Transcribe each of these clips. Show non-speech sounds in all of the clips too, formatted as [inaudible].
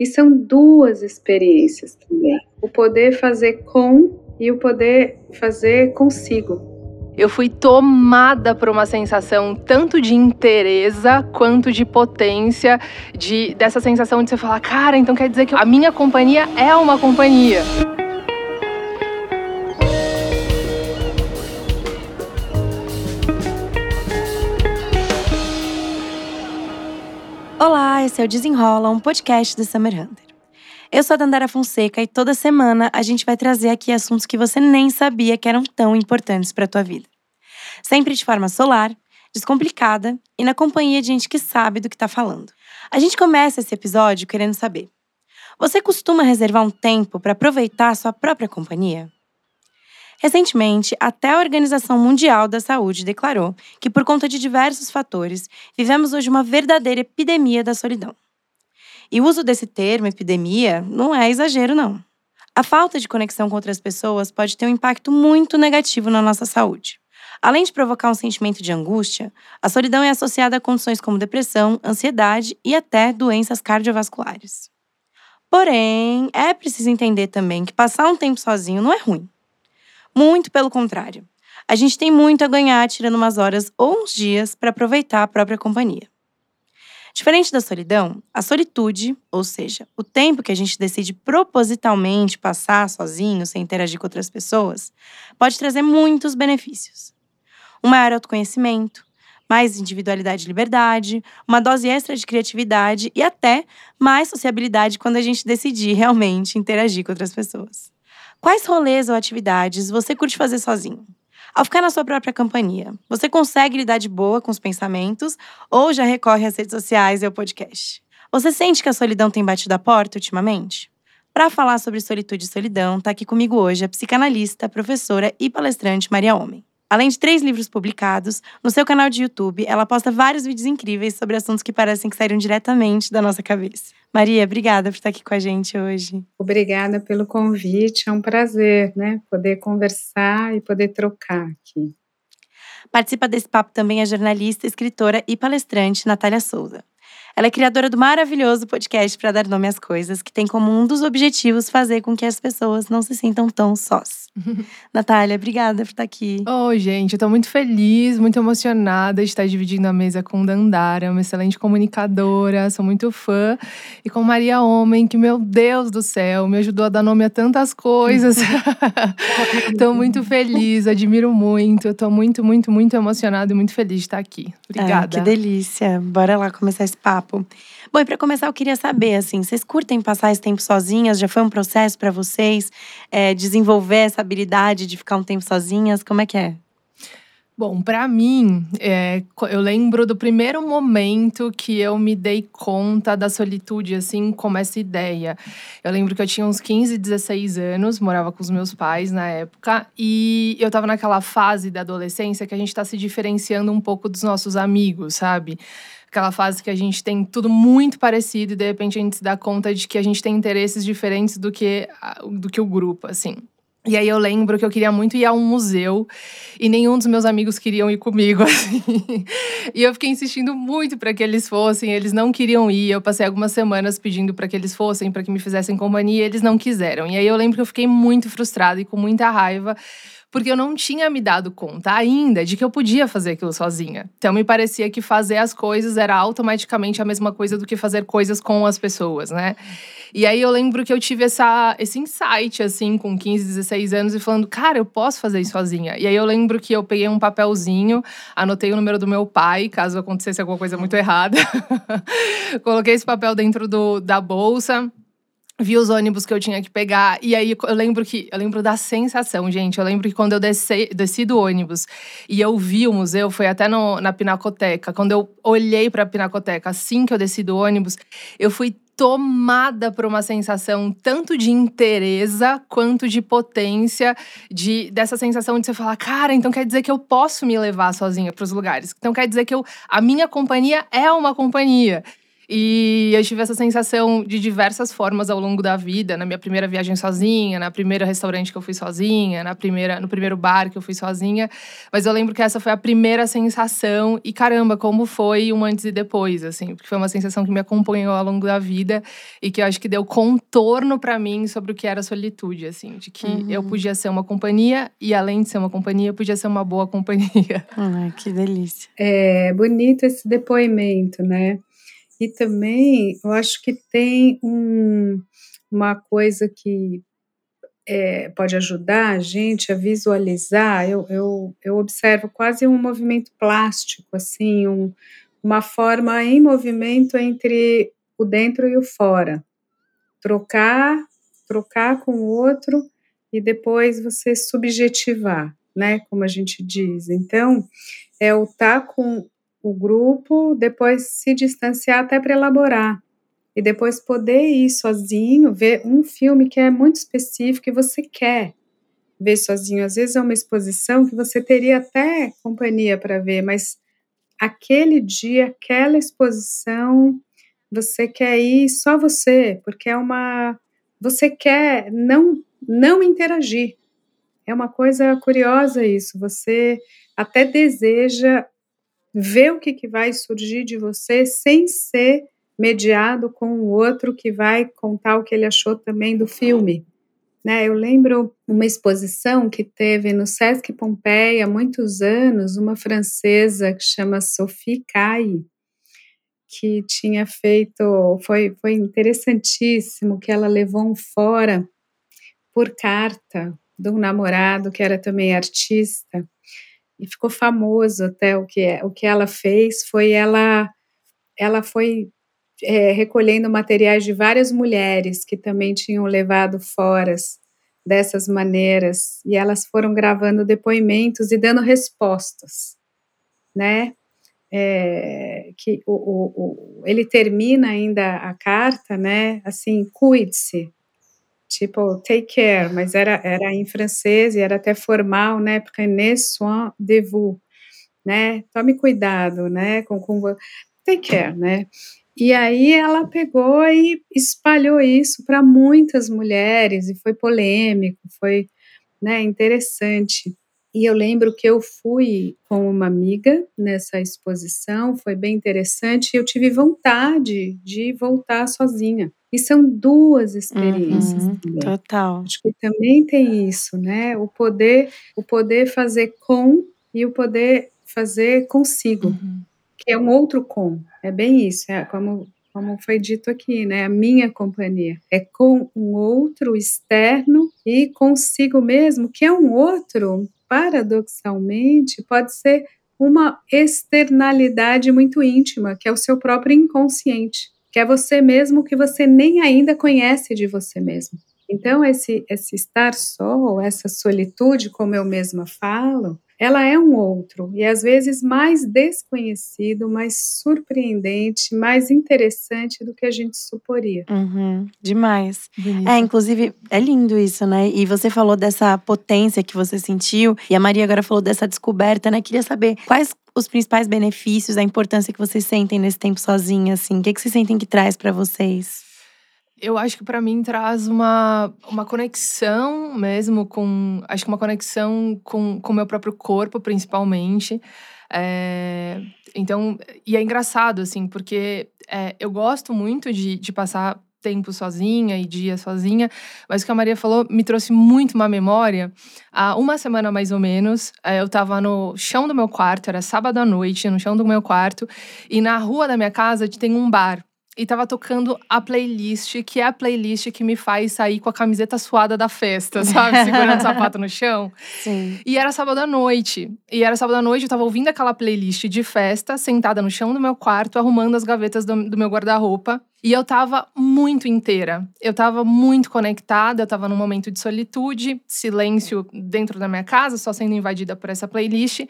E são duas experiências também: o poder fazer com e o poder fazer consigo. Eu fui tomada por uma sensação tanto de interesa quanto de potência, de dessa sensação de você falar, cara, então quer dizer que a minha companhia é uma companhia. Esse é o Desenrola, um podcast do Summer Hunter. Eu sou a Dandara Fonseca e toda semana a gente vai trazer aqui assuntos que você nem sabia que eram tão importantes para a tua vida. Sempre de forma solar, descomplicada e na companhia de gente que sabe do que está falando. A gente começa esse episódio querendo saber: você costuma reservar um tempo para aproveitar a sua própria companhia? Recentemente, até a Organização Mundial da Saúde declarou que, por conta de diversos fatores, vivemos hoje uma verdadeira epidemia da solidão. E o uso desse termo, epidemia, não é exagero, não. A falta de conexão com outras pessoas pode ter um impacto muito negativo na nossa saúde. Além de provocar um sentimento de angústia, a solidão é associada a condições como depressão, ansiedade e até doenças cardiovasculares. Porém, é preciso entender também que passar um tempo sozinho não é ruim. Muito pelo contrário. A gente tem muito a ganhar tirando umas horas ou uns dias para aproveitar a própria companhia. Diferente da solidão, a solitude, ou seja, o tempo que a gente decide propositalmente passar sozinho, sem interagir com outras pessoas, pode trazer muitos benefícios. Um maior autoconhecimento, mais individualidade e liberdade, uma dose extra de criatividade e até mais sociabilidade quando a gente decidir realmente interagir com outras pessoas. Quais rolês ou atividades você curte fazer sozinho? Ao ficar na sua própria companhia, você consegue lidar de boa com os pensamentos ou já recorre às redes sociais e ao podcast? Você sente que a solidão tem batido a porta ultimamente? Para falar sobre solitude e solidão, está aqui comigo hoje a psicanalista, professora e palestrante Maria Homem. Além de três livros publicados, no seu canal de YouTube, ela posta vários vídeos incríveis sobre assuntos que parecem que saíram diretamente da nossa cabeça. Maria, obrigada por estar aqui com a gente hoje. Obrigada pelo convite, é um prazer, né, poder conversar e poder trocar aqui. Participa desse papo também a jornalista, escritora e palestrante Natália Souza. Ela é criadora do maravilhoso podcast para dar nome às coisas, que tem como um dos objetivos fazer com que as pessoas não se sintam tão sós. [laughs] Natália, obrigada por estar aqui. Oi, gente, eu tô muito feliz, muito emocionada de estar dividindo a mesa com Dandara, uma excelente comunicadora, sou muito fã. E com Maria Homem, que, meu Deus do céu, me ajudou a dar nome a tantas coisas. [laughs] tô muito feliz, admiro muito. Eu tô muito, muito, muito emocionada e muito feliz de estar aqui. Obrigada. que delícia. Bora lá começar esse papo. Bom, e para começar, eu queria saber, assim, vocês curtem passar esse tempo sozinhas? Já foi um processo para vocês é, desenvolver essa habilidade de ficar um tempo sozinhas? Como é que é? Bom, para mim, é, eu lembro do primeiro momento que eu me dei conta da solitude, assim, como essa ideia. Eu lembro que eu tinha uns 15, 16 anos, morava com os meus pais na época, e eu tava naquela fase da adolescência que a gente tá se diferenciando um pouco dos nossos amigos, sabe? aquela fase que a gente tem tudo muito parecido e de repente a gente se dá conta de que a gente tem interesses diferentes do que, do que o grupo, assim. E aí eu lembro que eu queria muito ir a um museu e nenhum dos meus amigos queriam ir comigo, [laughs] assim. E eu fiquei insistindo muito para que eles fossem, eles não queriam ir. Eu passei algumas semanas pedindo para que eles fossem, para que me fizessem companhia, e eles não quiseram. E aí eu lembro que eu fiquei muito frustrada e com muita raiva porque eu não tinha me dado conta ainda de que eu podia fazer aquilo sozinha. Então me parecia que fazer as coisas era automaticamente a mesma coisa do que fazer coisas com as pessoas, né? E aí eu lembro que eu tive essa, esse insight, assim, com 15, 16 anos, e falando, cara, eu posso fazer isso sozinha. E aí eu lembro que eu peguei um papelzinho, anotei o número do meu pai, caso acontecesse alguma coisa muito errada. [laughs] Coloquei esse papel dentro do, da bolsa vi os ônibus que eu tinha que pegar. E aí eu lembro que eu lembro da sensação, gente. Eu lembro que quando eu desci, desci do ônibus e eu vi o museu, foi até no, na Pinacoteca. Quando eu olhei para a Pinacoteca, assim que eu desci do ônibus, eu fui tomada por uma sensação tanto de interesa quanto de potência, de dessa sensação de você falar, cara, então quer dizer que eu posso me levar sozinha para os lugares. Então quer dizer que eu, a minha companhia é uma companhia. E eu tive essa sensação de diversas formas ao longo da vida, na minha primeira viagem sozinha, na primeira restaurante que eu fui sozinha, na primeira, no primeiro bar que eu fui sozinha. Mas eu lembro que essa foi a primeira sensação e caramba, como foi um antes e depois, assim, porque foi uma sensação que me acompanhou ao longo da vida e que eu acho que deu contorno para mim sobre o que era solitude, assim, de que uhum. eu podia ser uma companhia e além de ser uma companhia, podia ser uma boa companhia. [laughs] Ai, que delícia. É bonito esse depoimento, né? E também eu acho que tem um, uma coisa que é, pode ajudar a gente a visualizar. Eu, eu, eu observo quase um movimento plástico, assim, um, uma forma em movimento entre o dentro e o fora. Trocar, trocar com o outro e depois você subjetivar, né? Como a gente diz. Então, é o estar tá com o grupo, depois se distanciar até para elaborar. E depois poder ir sozinho, ver um filme que é muito específico e você quer ver sozinho. Às vezes é uma exposição que você teria até companhia para ver, mas aquele dia, aquela exposição, você quer ir só você, porque é uma. Você quer não, não interagir. É uma coisa curiosa isso. Você até deseja ver o que, que vai surgir de você sem ser mediado com o outro que vai contar o que ele achou também do filme. Né, eu lembro uma exposição que teve no Sesc Pompeia há muitos anos, uma francesa que chama Sophie Caille, que tinha feito, foi, foi interessantíssimo, que ela levou um fora por carta de um namorado que era também artista, e ficou famoso até o que é, o que ela fez foi ela ela foi é, recolhendo materiais de várias mulheres que também tinham levado foras dessas maneiras e elas foram gravando depoimentos e dando respostas, né? É, que o, o, o, ele termina ainda a carta, né? Assim, cuide-se, tipo take care, mas era, era em francês e era até formal, né? Prenez soin de vous, né? Tome cuidado, né? Com, com take care, né? E aí ela pegou e espalhou isso para muitas mulheres e foi polêmico, foi né, interessante. E eu lembro que eu fui com uma amiga nessa exposição, foi bem interessante, e eu tive vontade de voltar sozinha. E são duas experiências uhum, também. Total. Acho que também tem isso, né? O poder, o poder fazer com e o poder fazer consigo, uhum. que é um outro com. É bem isso, é como como foi dito aqui, né? A minha companhia é com um outro externo e consigo mesmo, que é um outro, paradoxalmente, pode ser uma externalidade muito íntima, que é o seu próprio inconsciente que é você mesmo que você nem ainda conhece de você mesmo. Então, esse, esse estar só, essa solitude, como eu mesma falo, ela é um outro e às vezes mais desconhecido, mais surpreendente, mais interessante do que a gente suporia. Uhum, demais. Bonito. É, inclusive, é lindo isso, né? E você falou dessa potência que você sentiu, e a Maria agora falou dessa descoberta, né? Queria saber quais os principais benefícios, a importância que vocês sentem nesse tempo sozinha, assim? O que, que vocês sentem que traz para vocês? Eu acho que para mim traz uma, uma conexão mesmo com. Acho que uma conexão com o meu próprio corpo, principalmente. É, então, e é engraçado, assim, porque é, eu gosto muito de, de passar tempo sozinha e dias sozinha, mas o que a Maria falou me trouxe muito uma memória. Há uma semana mais ou menos, é, eu estava no chão do meu quarto, era sábado à noite, no chão do meu quarto, e na rua da minha casa tem um bar e tava tocando a playlist, que é a playlist que me faz sair com a camiseta suada da festa, [laughs] sabe? Segurando o sapato no chão. Sim. E era sábado à noite. E era sábado à noite, eu tava ouvindo aquela playlist de festa, sentada no chão do meu quarto, arrumando as gavetas do, do meu guarda-roupa. E eu tava muito inteira. Eu tava muito conectada, eu tava num momento de solitude, silêncio dentro da minha casa, só sendo invadida por essa playlist.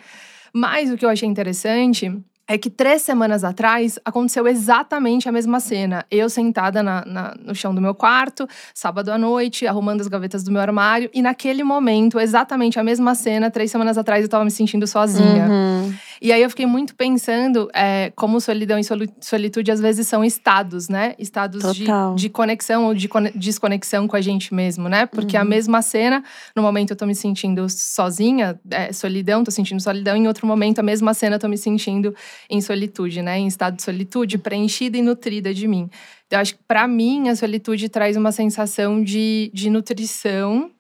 Mas o que eu achei interessante é que três semanas atrás aconteceu exatamente a mesma cena. Eu sentada na, na, no chão do meu quarto, sábado à noite, arrumando as gavetas do meu armário, e naquele momento, exatamente a mesma cena, três semanas atrás, eu tava me sentindo sozinha. Uhum. E aí eu fiquei muito pensando é, como solidão e solitude às vezes são estados, né? Estados de, de, conexão ou de desconexão com a gente mesmo, né? Porque uhum. a mesma cena, no momento eu tô me sentindo sozinha, é, solidão, tô sentindo solidão, em outro momento a mesma cena eu tô me sentindo em solitude, né? Em estado de solitude, preenchida e nutrida de mim. Então, eu acho que para mim a solitude traz uma sensação de, de nutrição.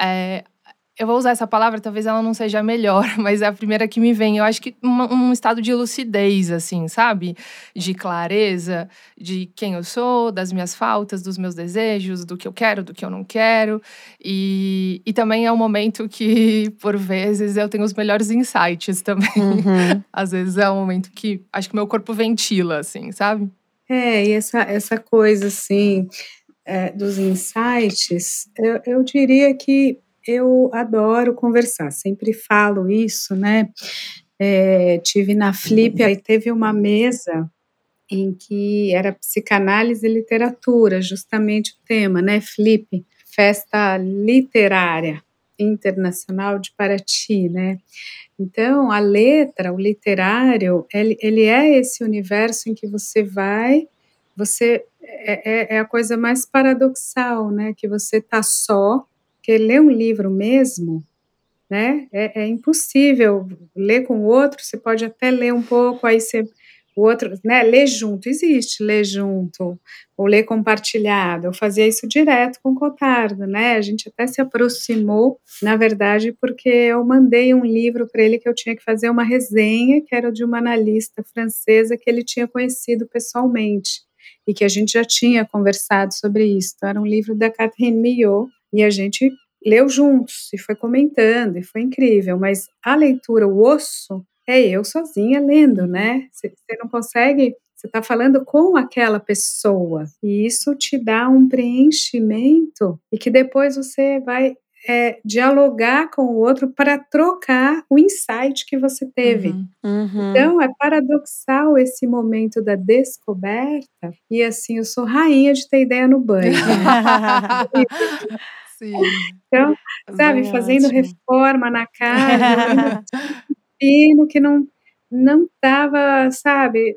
É, eu vou usar essa palavra, talvez ela não seja a melhor, [laughs] mas é a primeira que me vem. Eu acho que uma, um estado de lucidez, assim, sabe? De clareza, de quem eu sou, das minhas faltas, dos meus desejos, do que eu quero, do que eu não quero. E, e também é um momento que, [laughs] por vezes, eu tenho os melhores insights também. Uhum. [laughs] Às vezes é um momento que acho que meu corpo ventila, assim, sabe? É, e essa, essa coisa, assim, é, dos insights, eu, eu diria que eu adoro conversar, sempre falo isso, né? É, tive na Flip, aí teve uma mesa em que era psicanálise e literatura, justamente o tema, né? Flip, festa literária internacional de Paraty, né? Então, a letra, o literário, ele, ele é esse universo em que você vai, você é, é, é a coisa mais paradoxal, né? Que você tá só, porque ler um livro mesmo, né, é, é, impossível. Ler com o outro, você pode até ler um pouco, aí você, o outro, né, ler junto, existe ler junto, ou ler compartilhado, eu fazia isso direto com o Cotardo, né, a gente até se aproximou, na verdade, porque eu mandei um livro para ele que eu tinha que fazer uma resenha, que era de uma analista francesa que ele tinha conhecido pessoalmente, e que a gente já tinha conversado sobre isso, então era um livro da Catherine Millot, e a gente leu juntos e foi comentando e foi incrível, mas a leitura, o osso, é eu sozinha lendo, né? Você não consegue, você está falando com aquela pessoa e isso te dá um preenchimento e que depois você vai é, dialogar com o outro para trocar o insight que você teve. Uhum, uhum. Então, é paradoxal esse momento da descoberta. E assim, eu sou rainha de ter ideia no banho. Né? [laughs] [laughs] [laughs] Sim. Então, sabe, Bem fazendo ótimo. reforma na casa, [laughs] pino que não não estava, sabe,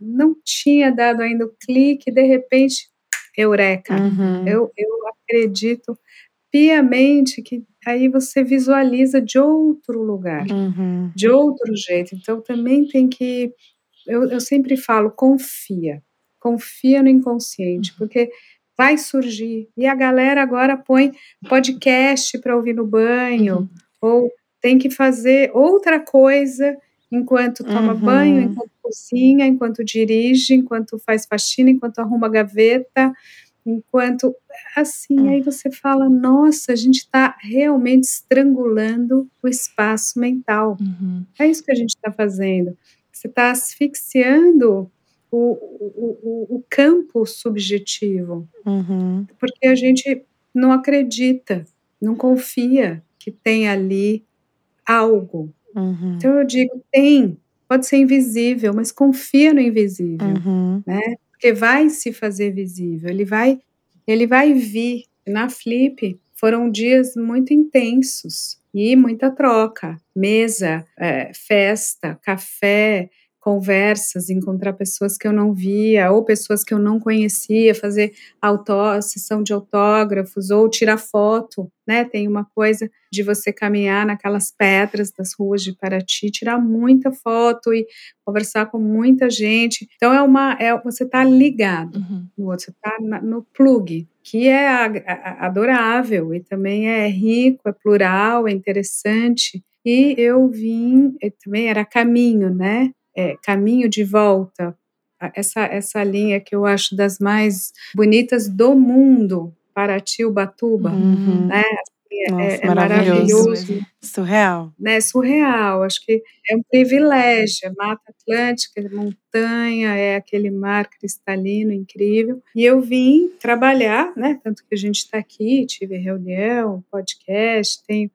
não tinha dado ainda o clique, de repente, eureka. Uhum. Eu, eu acredito piamente que aí você visualiza de outro lugar, uhum. de outro jeito. Então também tem que, eu, eu sempre falo, confia, confia no inconsciente, uhum. porque vai surgir. E a galera agora põe podcast para ouvir no banho, uhum. ou tem que fazer outra coisa enquanto toma uhum. banho, enquanto cozinha, enquanto dirige, enquanto faz faxina, enquanto arruma gaveta, enquanto assim, uhum. aí você fala, nossa, a gente está realmente estrangulando o espaço mental. Uhum. É isso que a gente está fazendo. Você está asfixiando o, o, o campo subjetivo, uhum. porque a gente não acredita, não confia que tem ali algo. Uhum. Então eu digo, tem, pode ser invisível, mas confia no invisível, uhum. né? Porque vai se fazer visível, ele vai, ele vai vir. Na Flip foram dias muito intensos e muita troca, mesa, é, festa, café, conversas, encontrar pessoas que eu não via ou pessoas que eu não conhecia, fazer autó sessão de autógrafos ou tirar foto, né? Tem uma coisa de você caminhar naquelas pedras das ruas de Paraty, tirar muita foto e conversar com muita gente. Então é uma, é você está ligado uhum. no outro, você está no plug, que é adorável e também é rico, é plural, é interessante. E eu vim, também era caminho, né? É, Caminho de Volta, essa, essa linha que eu acho das mais bonitas do mundo, Paraty, Ubatuba, uhum. né? É, Nossa, é, é maravilhoso. maravilhoso. Surreal. Né, surreal. Acho que é um privilégio. É Mata Atlântica, é montanha, é aquele mar cristalino incrível. E eu vim trabalhar, né? Tanto que a gente está aqui, tive reunião, podcast, tenho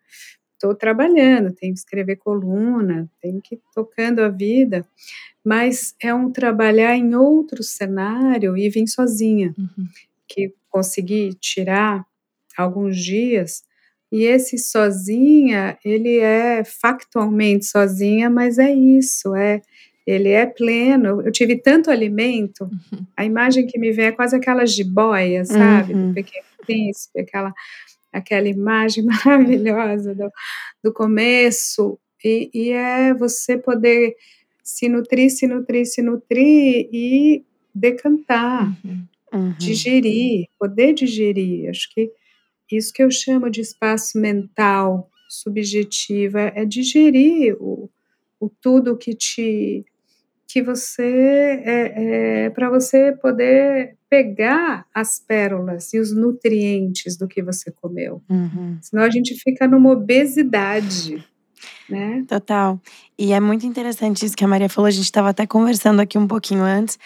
estou trabalhando, tenho que escrever coluna, tenho que ir tocando a vida, mas é um trabalhar em outro cenário e vim sozinha, uhum. que consegui tirar alguns dias E esse sozinha, ele é factualmente sozinha, mas é isso, é ele é pleno. Eu tive tanto alimento, uhum. a imagem que me vem é quase aquela jiboia, sabe? Uhum. Do pequeno príncipe, aquela, aquela imagem [laughs] maravilhosa do, do começo. E, e é você poder se nutrir, se nutrir, se nutrir e decantar, uhum. Uhum. digerir, poder digerir. Acho que isso que eu chamo de espaço mental subjetivo é digerir o, o tudo que te que você é, é para você poder pegar as pérolas e os nutrientes do que você comeu. Uhum. Senão a gente fica numa obesidade. Né? Total. E é muito interessante isso que a Maria falou. A gente estava até conversando aqui um pouquinho antes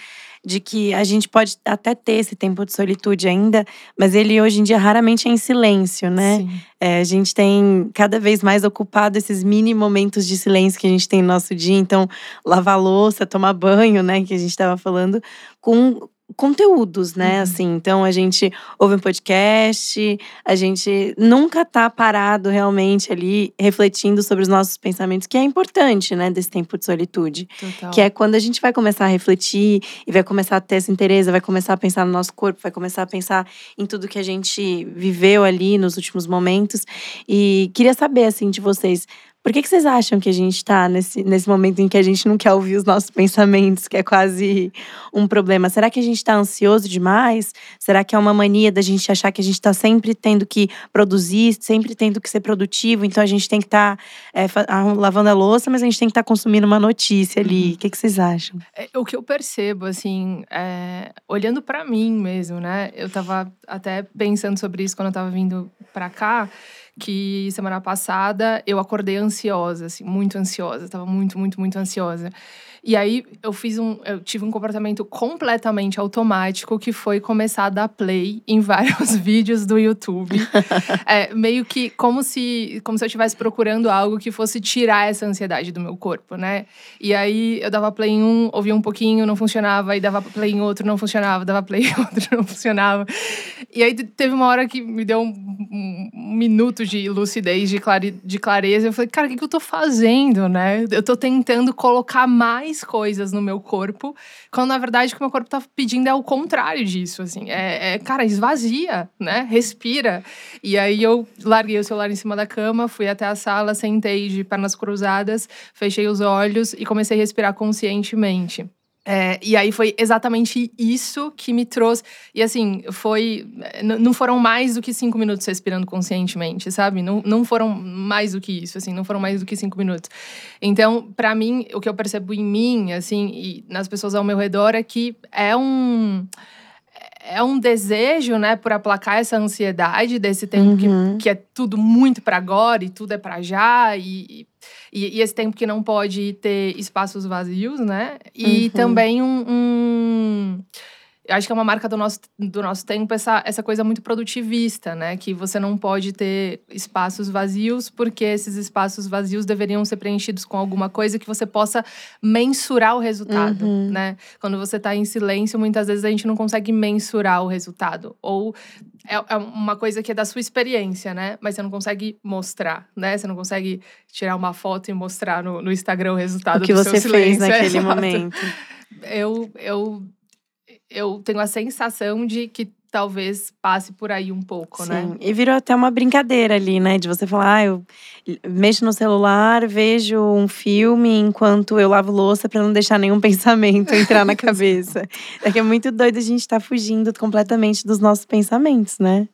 de que a gente pode até ter esse tempo de solitude ainda, mas ele hoje em dia raramente é em silêncio, né? É, a gente tem cada vez mais ocupado esses mini momentos de silêncio que a gente tem no nosso dia. Então, lavar louça, tomar banho, né? Que a gente estava falando, com conteúdos, né? Uhum. Assim, então a gente ouve um podcast, a gente nunca tá parado realmente ali refletindo sobre os nossos pensamentos, que é importante, né, desse tempo de solitude. Total. Que é quando a gente vai começar a refletir e vai começar a ter essa interesse, vai começar a pensar no nosso corpo, vai começar a pensar em tudo que a gente viveu ali nos últimos momentos. E queria saber assim de vocês, por que, que vocês acham que a gente está nesse, nesse momento em que a gente não quer ouvir os nossos pensamentos, que é quase um problema? Será que a gente está ansioso demais? Será que é uma mania da gente achar que a gente está sempre tendo que produzir, sempre tendo que ser produtivo? Então a gente tem que estar tá, é, lavando a louça, mas a gente tem que estar tá consumindo uma notícia ali. Uhum. O que, que vocês acham? É, o que eu percebo, assim, é, olhando para mim mesmo, né? Eu estava até pensando sobre isso quando eu estava vindo para cá que semana passada eu acordei ansiosa, assim, muito ansiosa, estava muito, muito, muito ansiosa. E aí eu fiz um, eu tive um comportamento completamente automático que foi começar a dar play em vários [laughs] vídeos do YouTube, [laughs] é, meio que como se, como se eu estivesse procurando algo que fosse tirar essa ansiedade do meu corpo, né? E aí eu dava play em um, ouvia um pouquinho, não funcionava, aí dava play em outro, não funcionava, dava play [laughs] em outro, não funcionava. E aí teve uma hora que me deu um, um minuto de lucidez, de, clare, de clareza. Eu falei, cara, o que, que eu tô fazendo, né? Eu tô tentando colocar mais coisas no meu corpo, quando na verdade o que meu corpo tá pedindo é o contrário disso, assim. É, é cara, esvazia, né? Respira. E aí eu larguei o celular em cima da cama, fui até a sala, sentei de pernas cruzadas, fechei os olhos e comecei a respirar conscientemente. É, e aí foi exatamente isso que me trouxe. E assim, foi. Não foram mais do que cinco minutos respirando conscientemente, sabe? Não, não foram mais do que isso, assim, não foram mais do que cinco minutos. Então, para mim, o que eu percebo em mim, assim, e nas pessoas ao meu redor é que é um é um desejo, né, por aplacar essa ansiedade desse tempo uhum. que, que é tudo muito para agora e tudo é para já e, e, e, esse tempo que não pode ter espaços vazios, né? E uhum. também um, um acho que é uma marca do nosso, do nosso tempo essa, essa coisa muito produtivista, né? Que você não pode ter espaços vazios, porque esses espaços vazios deveriam ser preenchidos com alguma coisa que você possa mensurar o resultado, uhum. né? Quando você está em silêncio, muitas vezes a gente não consegue mensurar o resultado. Ou é, é uma coisa que é da sua experiência, né? Mas você não consegue mostrar, né? Você não consegue tirar uma foto e mostrar no, no Instagram o resultado o que do você seu fez [laughs] naquele momento. Eu, eu eu tenho a sensação de que talvez passe por aí um pouco, Sim. né? E virou até uma brincadeira ali, né? De você falar, ah, eu mexo no celular, vejo um filme enquanto eu lavo louça para não deixar nenhum [laughs] pensamento entrar na cabeça. É que é muito doido a gente estar tá fugindo completamente dos nossos pensamentos, né?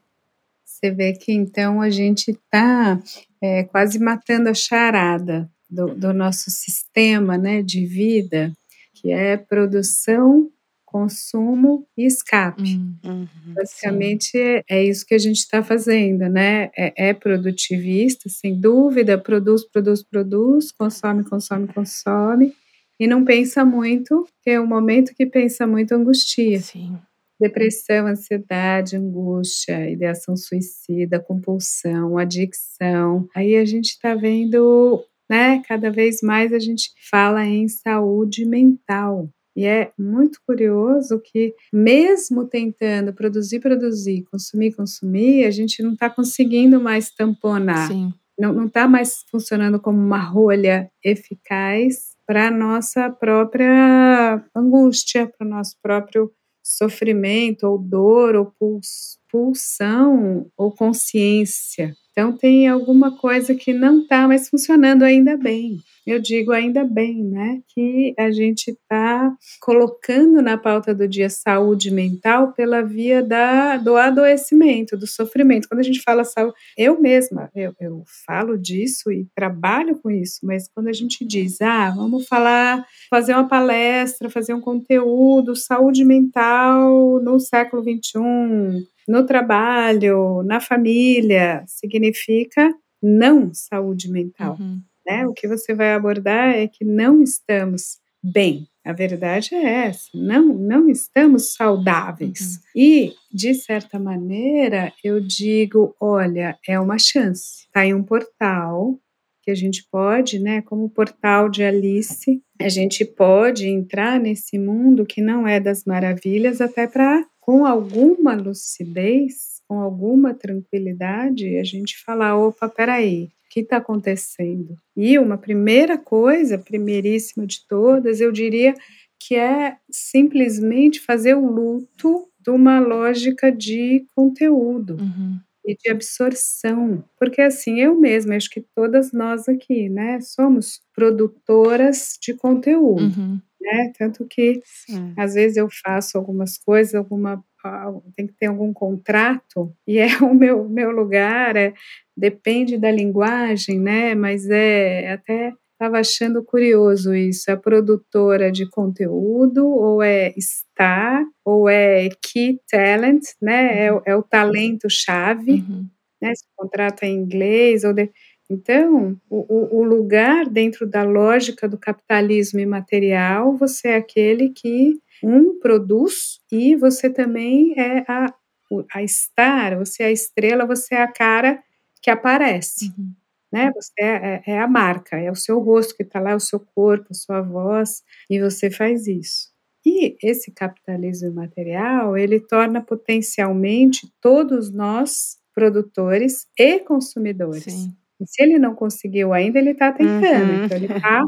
Você vê que então a gente está é, quase matando a charada do, do nosso sistema né, de vida, que é produção consumo e escape. Hum, uhum, Basicamente é, é, isso que a gente está fazendo, né? É, é, produtivista, sem dúvida, produz, produz, produz, consome, consome, consome, e não pensa muito, que é o momento que pensa muito angustia. Sim. Depressão, ansiedade, angústia, ideação suicida, compulsão, adicção. Aí a gente está vendo, né? Cada vez mais a gente fala em saúde mental E é muito curioso que, mesmo tentando produzir, produzir, consumir, consumir, a gente não está conseguindo mais tamponar. Sim. Não está mais funcionando como uma rolha eficaz para a nossa própria angústia, para o nosso próprio sofrimento, ou dor, ou pulsão, ou consciência. Então, tem alguma coisa que não está mais funcionando ainda bem. Eu digo ainda bem, né, que a gente está colocando na pauta do dia saúde mental pela via da, do adoecimento, do sofrimento. Quando a gente fala saúde, eu mesma, eu, eu falo disso e trabalho com isso, mas quando a gente diz, ah, vamos falar, fazer uma palestra, fazer um conteúdo, saúde mental no século XXI, no trabalho, na família, significa não saúde mental. Uhum. Né? O que você vai abordar é que não estamos bem. A verdade é essa, não, não estamos saudáveis. Uhum. E, de certa maneira, eu digo: olha, é uma chance. Está em um portal que a gente pode, né, como o portal de Alice, a gente pode entrar nesse mundo que não é das maravilhas, até para com alguma lucidez, com alguma tranquilidade, a gente falar: opa, peraí, o que está acontecendo? E uma primeira coisa, primeiríssima de todas, eu diria que é simplesmente fazer o luto de uma lógica de conteúdo. Uhum e de absorção, porque assim, eu mesma, acho que todas nós aqui, né, somos produtoras de conteúdo. Uhum né? Tanto que Sim. às vezes eu faço algumas coisas, alguma tem que ter algum contrato e é [laughs] o meu meu lugar, é, depende da linguagem, né? Mas é até estava achando curioso isso. É produtora de conteúdo, ou é star, ou é key talent, né? É, uhum. é o talento-chave, uhum. né? Se o contrato é em inglês, ou de, então, o, o, lugar dentro da lógica do capitalismo imaterial, você é aquele que um produz e você também é a, a estar, você é a estrela, você é a cara que aparece. Uhum. Né? Você é, é, é, a marca, é o seu rosto que está lá, é o seu corpo, a sua voz, e você faz isso. E esse capitalismo imaterial, ele torna potencialmente todos nós produtores e consumidores. Sim. Se ele não conseguiu ainda, ele está tentando. Uhum. Então, ele está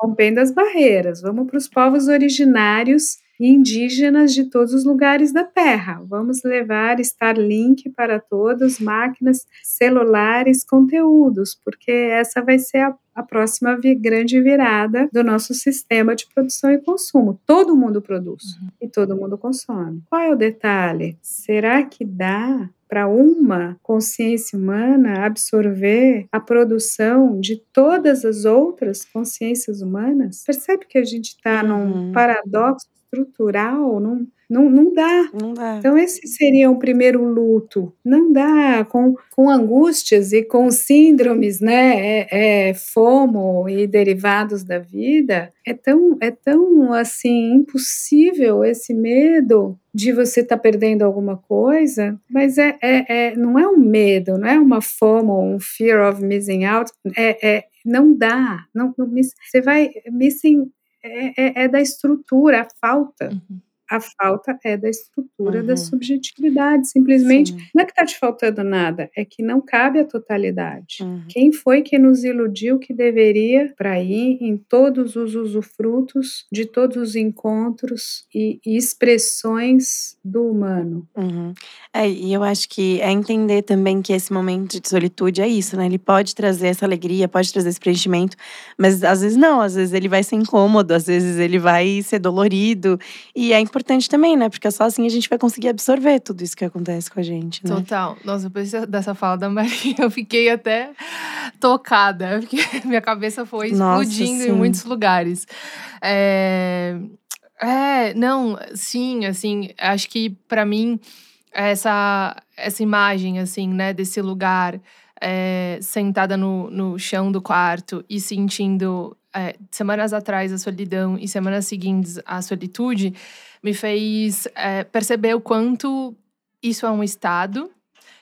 rompendo as barreiras. Vamos para os povos originários e indígenas de todos os lugares da Terra. Vamos levar Starlink para todos, máquinas, celulares, conteúdos, porque essa vai ser a, a próxima vi, grande virada do nosso sistema de produção e consumo. Todo mundo produz uhum. e todo mundo consome. Qual é o detalhe? Será que dá para uma consciência humana absorver a produção de todas as outras consciências humanas? Percebe que a gente está uhum. num paradoxo estrutural, não, não, não dá. Não dá. Então, esse seria o primeiro luto. Não dá, com, com angústias e com síndromes, né? É, é, FOMO e derivados da vida, é tão, é tão assim, impossível esse medo de você estar tá perdendo alguma coisa, mas é, é, é, não é um medo, não é uma FOMO, um fear of missing out, é, é não dá, não, não você vai missing é, é, é da estrutura, a falta. Uhum a falta é da estrutura uhum. da subjetividade, simplesmente. Sim. Não é que está te faltando nada, é que não cabe a totalidade. Uhum. Quem foi que nos iludiu que deveria para ir em todos os usufrutos de todos os encontros e, e expressões do humano? Uhum. É, e eu acho que é entender também que esse momento de solitude é isso, né? Ele pode trazer essa alegria, pode trazer esse preenchimento, mas às vezes não, às vezes ele vai ser incômodo, às vezes ele vai ser dolorido. E é importante importante também, né? Porque só assim a gente vai conseguir absorver tudo isso que acontece com a gente, né? Total. Nossa, depois dessa fala da Maria, [laughs] eu fiquei até tocada. Porque [laughs] minha cabeça foi explodindo em muitos lugares. É... é, não, sim, assim, acho que para mim essa essa imagem assim, né, desse lugar é, sentada no, no chão do quarto e sentindo é, semanas atrás a solidão e semanas seguintes a solitude, me fez é, perceber o quanto isso é um estado.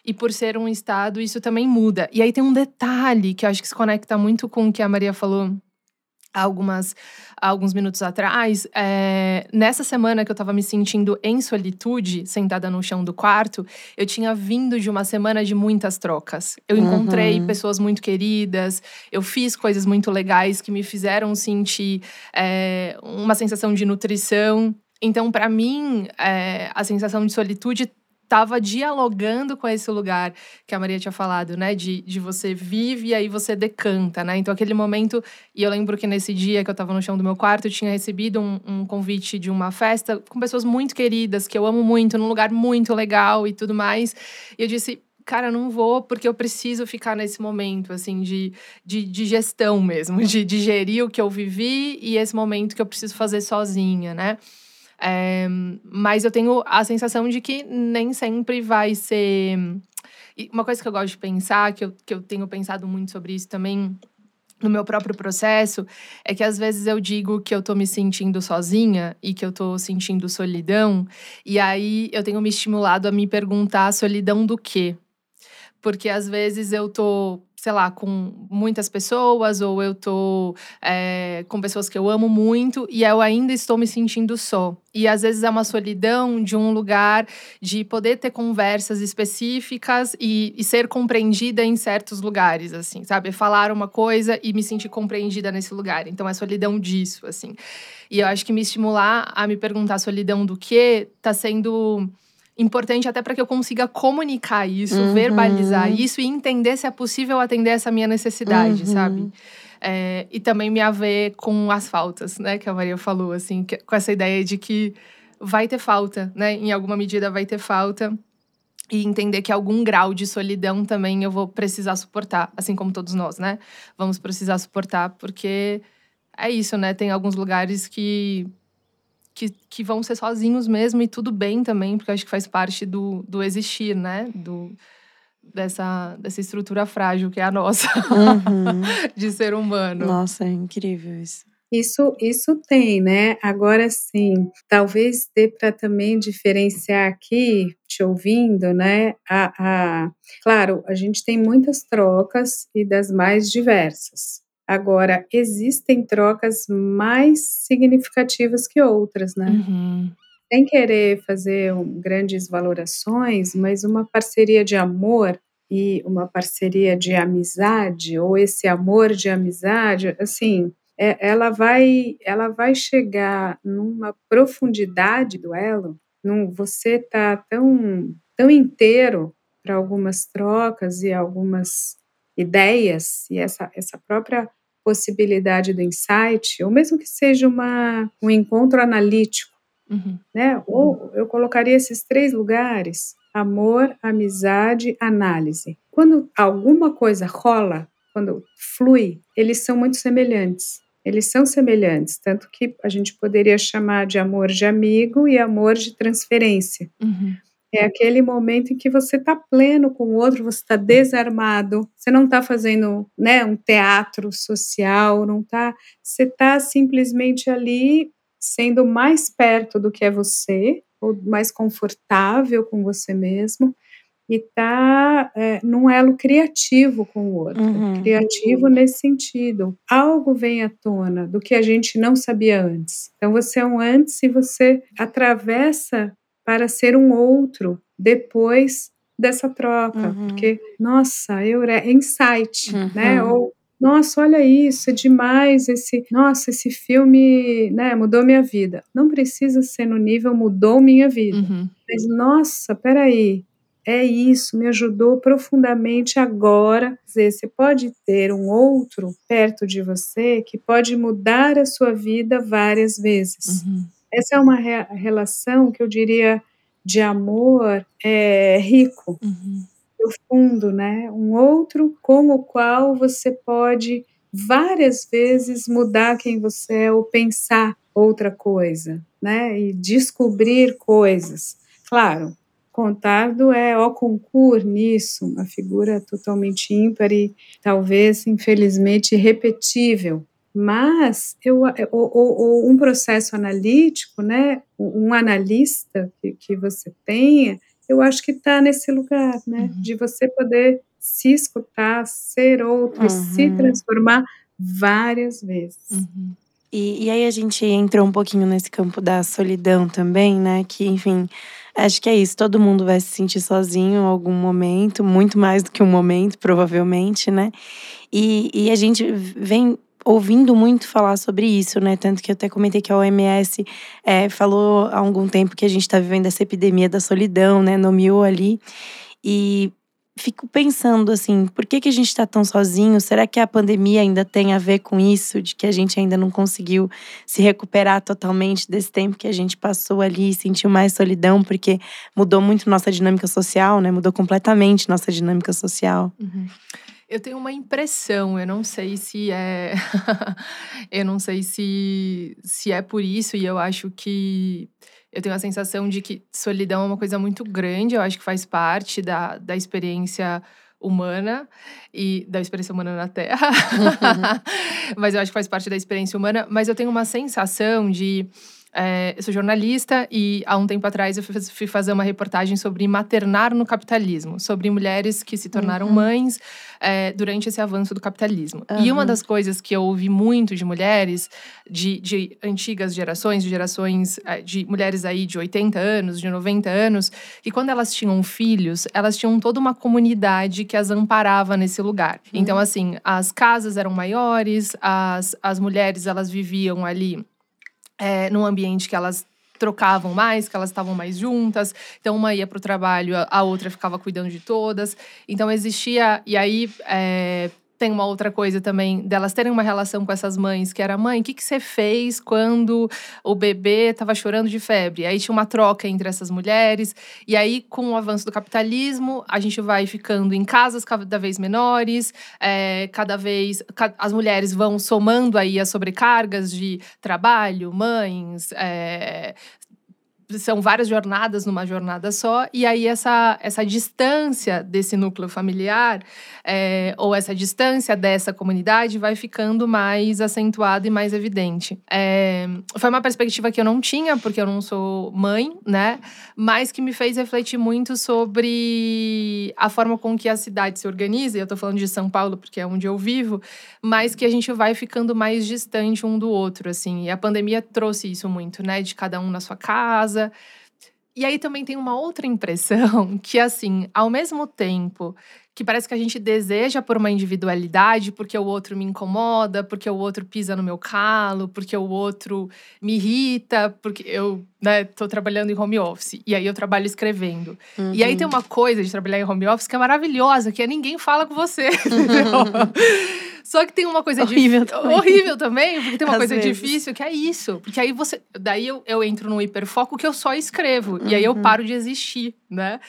E por ser um estado, isso também muda. E aí tem um detalhe que eu acho que se conecta muito com o que a Maria falou algumas alguns minutos atrás, é, nessa semana que eu tava me sentindo em solitude, sentada no chão do quarto, eu tinha vindo de uma semana de muitas trocas. Eu encontrei uhum. pessoas muito queridas, eu fiz coisas muito legais que me fizeram sentir é, uma sensação de nutrição. Então, para mim, é, a sensação de solitude estava dialogando com esse lugar que a Maria tinha falado, né? De, de você vive e aí você decanta, né? Então, aquele momento. E eu lembro que nesse dia que eu estava no chão do meu quarto, eu tinha recebido um, um, convite de uma festa com pessoas muito queridas, que eu amo muito, num lugar muito legal e tudo mais. E eu disse. Cara, não vou porque eu preciso ficar nesse momento, assim, de, de, de gestão mesmo, [laughs] de digerir o que eu vivi e esse momento que eu preciso fazer sozinha, né? É, mas eu tenho a sensação de que nem sempre vai ser. E uma coisa que eu gosto de pensar, que eu, que eu tenho pensado muito sobre isso também no meu próprio processo, é que às vezes eu digo que eu tô me sentindo sozinha e que eu tô sentindo solidão, e aí eu tenho me estimulado a me perguntar solidão do quê? Porque às vezes eu tô sei lá, com muitas pessoas, ou eu tô é, com pessoas que eu amo muito e eu ainda estou me sentindo só. E às vezes é uma solidão de um lugar de poder ter conversas específicas e, e ser compreendida em certos lugares, assim, sabe? Falar uma coisa e me sentir compreendida nesse lugar. Então é solidão disso, assim. E eu acho que me estimular a me perguntar solidão do que tá sendo importante até para que eu consiga comunicar isso, uhum. verbalizar isso e entender se é possível atender essa minha necessidade, uhum. sabe? É, e também me haver com as faltas, né? Que a Maria falou, assim, que, com essa ideia de que vai ter falta, né? Em alguma medida vai ter falta. E entender que algum grau de solidão também eu vou precisar suportar, assim como todos nós, né? Vamos precisar suportar, porque é isso, né? Tem alguns lugares que que, que vão ser sozinhos mesmo e tudo bem também, porque acho que faz parte do, do existir, né? Do, dessa, dessa estrutura frágil que é a nossa, uhum. [laughs] de ser humano. Nossa, é incrível isso. Isso, isso tem, né? Agora sim, talvez dê para também diferenciar aqui, te ouvindo, né? A, a, claro, a gente tem muitas trocas e das mais diversas. Agora, existem trocas mais significativas que outras, né? Uhum. Sem querer fazer grandes valorações, mas uma parceria de amor e uma parceria de amizade, ou esse amor de amizade, assim, é, ela, vai, ela vai chegar numa profundidade do elo, num, você tá tão, tão inteiro para algumas trocas e algumas ideias e essa, essa própria possibilidade do insight, ou mesmo que seja uma, um encontro analítico, uhum. né? Ou eu colocaria esses três lugares: amor, amizade, análise. Quando alguma coisa rola, quando flui, eles são muito semelhantes. Eles são semelhantes, tanto que a gente poderia chamar de amor de amigo e amor de transferência. Uhum. É aquele momento em que você está pleno com o outro, você está desarmado, você não está fazendo né, um teatro social, não tá, você está simplesmente ali sendo mais perto do que é você, ou mais confortável com você mesmo, e está é, num elo criativo com o outro. Uhum. Criativo nesse sentido. Algo vem à tona do que a gente não sabia antes. Então você é um antes e você atravessa para ser um outro depois dessa troca, uhum. porque nossa, eu é insight, uhum. né? Ou nossa, olha isso, é demais esse, nossa, esse filme, né, mudou minha vida. Não precisa ser no nível mudou minha vida. Uhum. Mas nossa, peraí, é isso, me ajudou profundamente agora. Dizer, você pode ter um outro perto de você que pode mudar a sua vida várias vezes. Uhum. Essa é uma re relação que eu diria de amor é, rico, uhum. profundo, né? Um outro com o qual você pode várias vezes mudar quem você é ou pensar outra coisa, né? E descobrir coisas. Claro, Contardo é o concurso nisso, uma figura totalmente ímpar e talvez, infelizmente, irrepetível mas eu, ou, um processo analítico, né, um analista que, que você tenha, eu acho que está nesse lugar, né, uhum. de você poder se escutar, ser outro, uhum. se transformar várias vezes. Uhum. E, e aí a gente entrou um pouquinho nesse campo da solidão também, né? Que, enfim, acho que é isso. Todo mundo vai se sentir sozinho em algum momento, muito mais do que um momento, provavelmente, né? E, e a gente vem ouvindo muito falar sobre isso, né? Tanto que eu até comentei que a OMS é, falou há algum tempo que a gente está vivendo essa epidemia da solidão, né? Nomeou ali. E fico pensando assim, por que, que a gente está tão sozinho? Será que a pandemia ainda tem a ver com isso, de que a gente ainda não conseguiu se recuperar totalmente desse tempo que a gente passou ali e sentiu mais solidão, porque mudou muito nossa dinâmica social, né? Mudou completamente nossa dinâmica social. Uhum. Eu tenho uma impressão, eu não sei se é. [laughs] eu não sei se, se é por isso, e eu acho que. Eu tenho a sensação de que solidão é uma coisa muito grande, eu acho que faz parte da, da experiência humana e da experiência humana na Terra. Uhum. [laughs] mas eu acho que faz parte da experiência humana. Mas eu tenho uma sensação de é, eu sou jornalista e há um tempo atrás eu fui fazer uma reportagem sobre maternar no capitalismo, sobre mulheres que se tornaram uhum. mães é, durante esse avanço do capitalismo. Uhum. E uma das coisas que eu ouvi muito de mulheres, de, de antigas gerações, de gerações é, de mulheres aí de 80 anos, de 90 anos, que quando elas tinham filhos, elas tinham toda uma comunidade que as amparava nesse lugar. Uhum. Então, assim, as casas eram maiores, as, as mulheres elas viviam ali é, num ambiente que elas trocavam mais, que elas estavam mais juntas. Então, uma ia para o trabalho, a outra ficava cuidando de todas. Então, existia. E aí, é, tem uma outra coisa também delas terem uma relação com essas mães, que era mãe, o que, que você fez quando o bebê estava chorando de febre? Aí tinha uma troca entre essas mulheres, e aí com o avanço do capitalismo, a gente vai ficando em casas cada vez menores, é, cada vez as mulheres vão somando aí as sobrecargas de trabalho, mães, é, são várias jornadas numa jornada só, e aí essa, essa distância desse núcleo familiar, é, ou essa distância dessa comunidade, vai ficando mais acentuada e mais evidente. É, foi uma perspectiva que eu não tinha, porque eu não sou mãe, né? Mas que me fez refletir muito sobre a forma com que a cidade se organiza, e eu tô falando de São Paulo porque é onde eu vivo, mas que a gente vai ficando mais distante um do outro, assim. E a pandemia trouxe isso muito, né? De cada um na sua casa, e aí também tem uma outra impressão [laughs] que, assim, ao mesmo tempo que parece que a gente deseja por uma individualidade, porque o outro me incomoda, porque o outro pisa no meu calo, porque o outro me irrita, porque eu né, tô trabalhando em home office e aí eu trabalho escrevendo. Uhum. E aí tem uhum. uma coisa de trabalhar em home office que é maravilhosa, que é ninguém fala com você. [laughs] Só que tem uma coisa horrível, também. horrível também, porque tem uma Às coisa vezes. difícil que é isso. Porque aí você. Daí eu, eu entro no hiperfoco que eu só escrevo. Uhum. E aí eu uhum. paro de existir, né?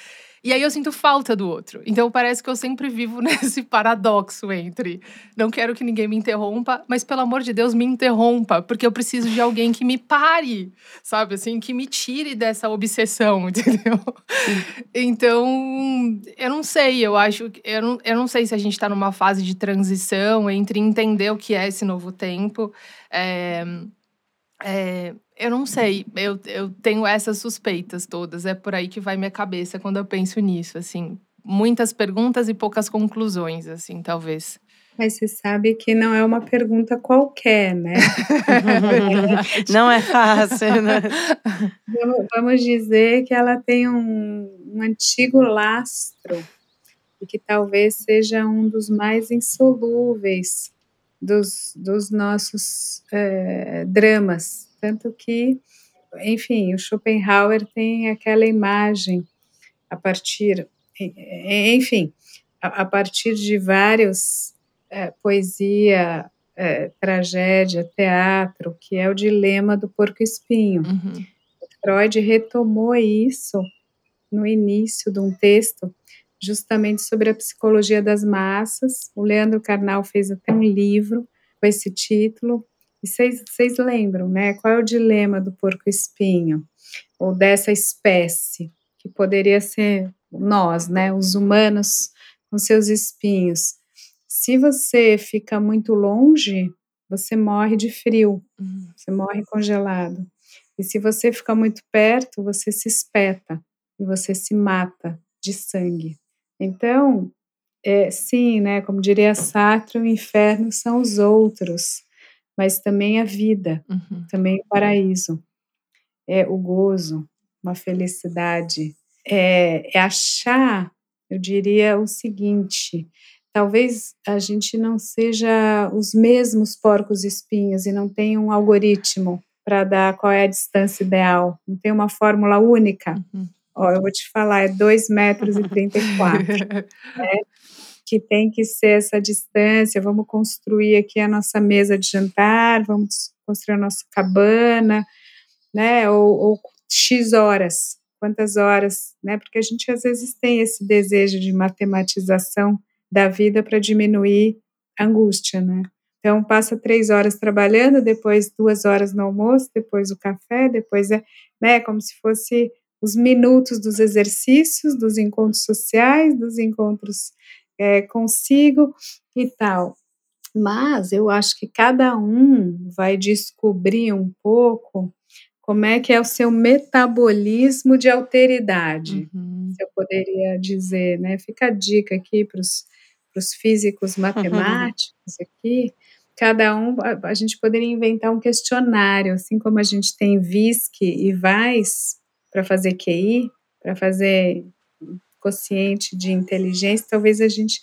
E aí eu sinto falta do outro. Então parece que eu sempre vivo [laughs] nesse paradoxo entre não quero que ninguém me interrompa, mas pelo amor de Deus me interrompa, porque eu preciso de alguém que me pare, sabe? Assim, que me tire dessa obsessão, [laughs] entendeu? Então, eu não sei, eu acho, eu não, eu não sei se a gente tá numa fase de transição entre entender o que é esse novo tempo. É, é, eu não sei, eu, eu tenho essas suspeitas todas. É por aí que vai minha cabeça quando eu penso nisso, assim. Muitas perguntas e poucas conclusões, assim, talvez. Mas você sabe que não é uma pergunta qualquer, né? [laughs] não é fácil, né? Vamos dizer que ela tem um, um antigo lastro e que talvez seja um dos mais insolúveis dos, dos nossos é, dramas. Tanto que, enfim, o Schopenhauer tem aquela imagem a partir, enfim, a, a partir de vários é, poesia, é, tragédia, teatro, que é o dilema do porco-espinho. Uhum. Freud retomou isso no início de um texto justamente sobre a psicologia das massas. O Leandro Carnal fez até um livro com esse título. E vocês lembram, né? Qual é o dilema do porco-espinho? Ou dessa espécie, que poderia ser nós, né? Os humanos com seus espinhos. Se você fica muito longe, você morre de frio, uhum. você morre congelado. E se você fica muito perto, você se espeta e você se mata de sangue. Então, é, sim, né? Como diria Sartre, o inferno são os outros, mas também a vida, uhum. também o paraíso, é o gozo, uma felicidade, é, é achar, eu diria o seguinte: talvez a gente não seja os mesmos porcos espinhos e não tenha um algoritmo para dar qual é a distância ideal, não tem uma fórmula única. Uhum. Ó, eu vou te falar, é 2 metros e 34. [laughs] né? Que tem que ser essa distância. Vamos construir aqui a nossa mesa de jantar, vamos construir a nossa cabana, né? Ou, ou X horas, quantas horas, né? Porque a gente às vezes tem esse desejo de matematização da vida para diminuir a angústia, né? Então, passa três horas trabalhando, depois duas horas no almoço, depois o café, depois é, né, como se fosse os minutos dos exercícios, dos encontros sociais, dos encontros é, consigo e tal. Mas eu acho que cada um vai descobrir um pouco como é que é o seu metabolismo de alteridade, uhum. se eu poderia dizer, né? Fica a dica aqui para os físicos [laughs] matemáticos aqui, cada um, a, a, gente poderia inventar um questionário, assim como a gente tem VISC e VAIS para fazer QI, para fazer quociente de inteligência, talvez a gente,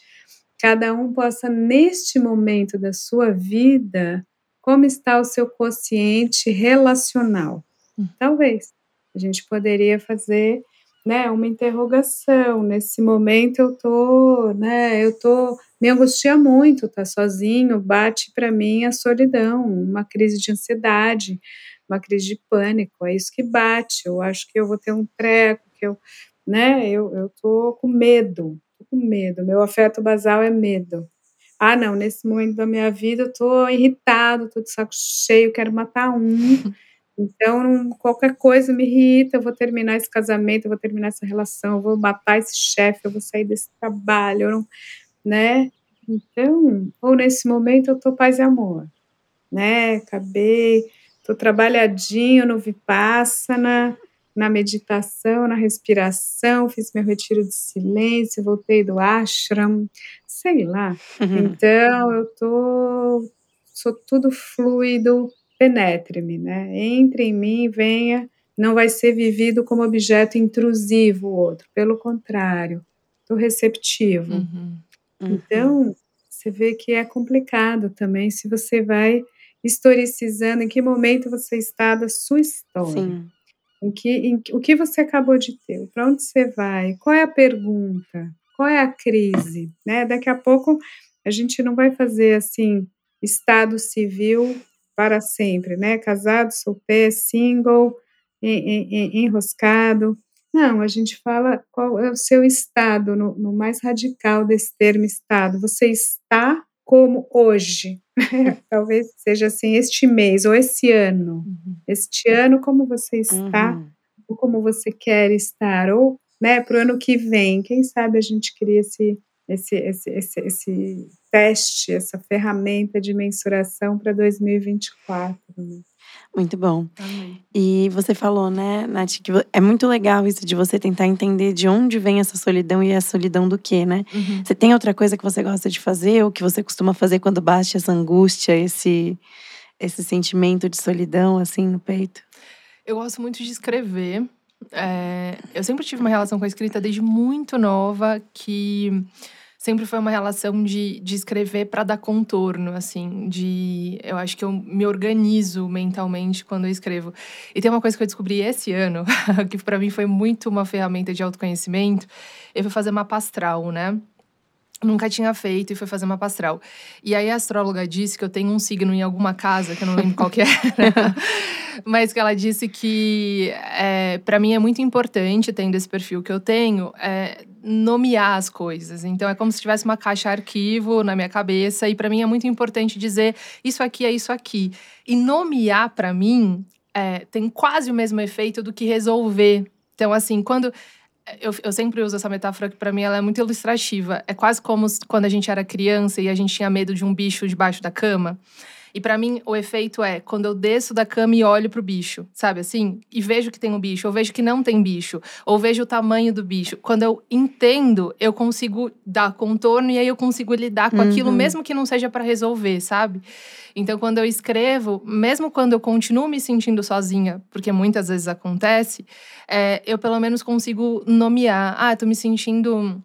cada um possa, neste momento da sua vida, como está o seu quociente relacional. Hum. Talvez. A gente poderia fazer né, uma interrogação. Nesse momento eu tô, né, eu tô me angustia muito, tá sozinho, bate para mim a solidão, uma crise de ansiedade, uma crise de pânico, é isso que bate. Eu acho que eu vou ter um treco, que eu, né, eu, eu tô com medo, tô com medo. Meu afeto basal é medo. Ah, não, nesse momento da minha vida eu tô irritado, tô de saco cheio, quero matar um. [laughs] Então, qualquer coisa me irrita, eu vou terminar esse casamento, eu vou terminar essa relação, eu vou matar esse chefe, eu vou sair desse trabalho, não, né? Então, ou nesse momento eu tô paz e amor, né? Acabei, tô trabalhadinho no Vipassana, na meditação, na respiração, fiz meu retiro de silêncio, voltei do ashram, sei lá. Uhum. Então, eu tô, sou tudo fluido, penetre-me, né? Entre em mim, venha, não vai ser vivido como objeto intrusivo o outro, pelo contrário, estou receptivo. Uhum. Uhum. Então, você vê que é complicado também se você vai historicizando em que momento você está da sua história. Sim. Em que, em, o que você acabou de ter, para onde você vai, qual é a pergunta, qual é a crise, né? Daqui a pouco a gente não vai fazer assim, estado civil para sempre, né? Casado, solteiro, single, enroscado. Não, a gente fala qual é o seu estado, no, no mais radical desse termo estado. Você está como hoje. [laughs] [laughs] Talvez seja assim, este mês ou esse ano. Uhum. Este ano, como você está, uhum. ou como você quer estar, ou né, para o ano que vem. Quem sabe a gente cria esse, esse, esse, esse, esse teste, essa ferramenta de mensuração para 2024. Né? Muito bom. Amém. E você falou, né, Nath, que é muito legal isso de você tentar entender de onde vem essa solidão e a solidão do quê, né? Uhum. Você tem outra coisa que você gosta de fazer, ou que você costuma fazer quando bate essa angústia, esse, esse sentimento de solidão, assim, no peito? Eu gosto muito de escrever. É, eu sempre tive uma relação com a escrita desde muito nova, que sempre foi uma relação de, de escrever para dar contorno, assim, de eu acho que eu me organizo mentalmente quando eu escrevo. E tem uma coisa que eu descobri esse ano, [laughs] que para mim foi muito uma ferramenta de autoconhecimento, eu fui fazer mapa astral, né? Nunca tinha feito e foi fazer uma pastral. E aí a astróloga disse que eu tenho um signo em alguma casa, que eu não lembro qual que era. [laughs] mas que ela disse que é, para mim é muito importante, tendo esse perfil que eu tenho, é, nomear as coisas. Então é como se tivesse uma caixa arquivo na minha cabeça e para mim é muito importante dizer isso aqui é isso aqui. E nomear para mim é, tem quase o mesmo efeito do que resolver. Então assim, quando eu, eu sempre uso essa metáfora que para mim ela é muito ilustrativa. É quase como quando a gente era criança e a gente tinha medo de um bicho debaixo da cama. E para mim, o efeito é quando eu desço da cama e olho pro bicho, sabe assim? E vejo que tem um bicho, ou vejo que não tem bicho, ou vejo o tamanho do bicho. Quando eu entendo, eu consigo dar contorno e aí eu consigo lidar com uhum. aquilo, mesmo que não seja para resolver, sabe? Então, quando eu escrevo, mesmo quando eu continuo me sentindo sozinha, porque muitas vezes acontece, é, eu pelo menos consigo nomear. Ah, tô me sentindo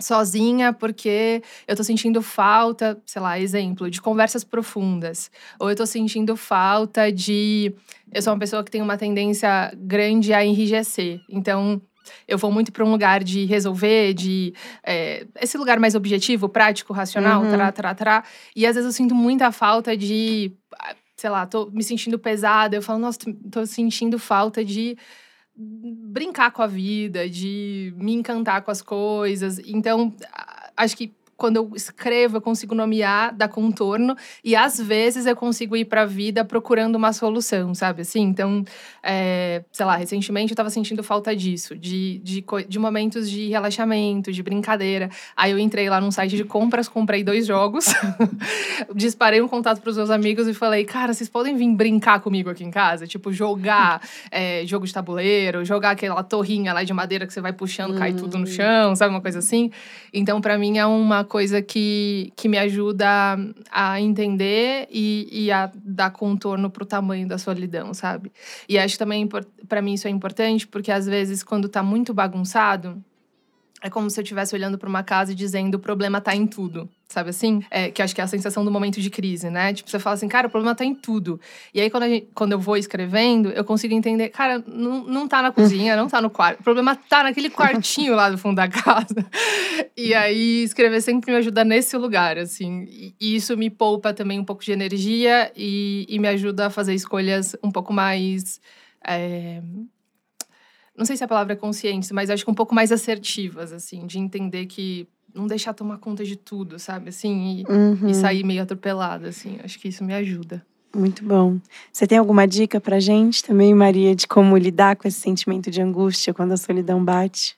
sozinha porque eu tô sentindo falta, sei lá, exemplo, de conversas profundas. Ou eu tô sentindo falta de. Eu sou uma pessoa que tem uma tendência grande a enrijecer. Então, eu vou muito para um lugar de resolver, de. É, esse lugar mais objetivo, prático, racional, uhum. tará, tará, tará. E às vezes eu sinto muita falta de. Sei lá, tô me sentindo pesada. Eu falo, nossa, tô sentindo falta de brincar com a vida, de me encantar com as coisas. Então, acho que quando eu escrevo, eu consigo nomear, dar contorno, e às vezes eu consigo ir para a vida procurando uma solução, sabe? Assim, então, é, sei lá, recentemente eu estava sentindo falta disso, de, de, de momentos de relaxamento, de brincadeira. Aí eu entrei lá num site de compras, comprei dois jogos, [laughs] disparei um contato para os meus amigos e falei, cara, vocês podem vir brincar comigo aqui em casa? Tipo, jogar [laughs] é, jogo de tabuleiro, jogar aquela torrinha lá de madeira que você vai puxando, cai tudo no hum. chão, sabe? Uma coisa assim. Então, para mim, é uma coisa que, que me ajuda a entender e, e a dar contorno para o tamanho da solidão, sabe? E acho também, para mim, isso é importante, porque às vezes, quando tá muito bagunçado, é como se eu estivesse olhando para uma casa e dizendo o problema tá em tudo, sabe assim? É, que acho que é a sensação do momento de crise, né? Tipo, você fala assim, cara, o problema tá em tudo. E aí, quando, gente, quando eu vou escrevendo, eu consigo entender, cara, não, não tá na cozinha, não tá no quarto. O problema tá naquele quartinho lá do fundo da [laughs] casa. E aí, escrever sempre me ajuda nesse lugar, assim. E isso me poupa também um pouco de energia e, e me ajuda a fazer escolhas um pouco mais. É, não sei se a palavra é consciente, mas acho que um pouco mais assertivas, assim, de entender que não deixar tomar conta de tudo, sabe? Assim, e, uhum. e sair meio atropelada, assim. Acho que isso me ajuda. Muito bom. Você tem alguma dica pra gente também, Maria, de como lidar com esse sentimento de angústia quando a solidão bate?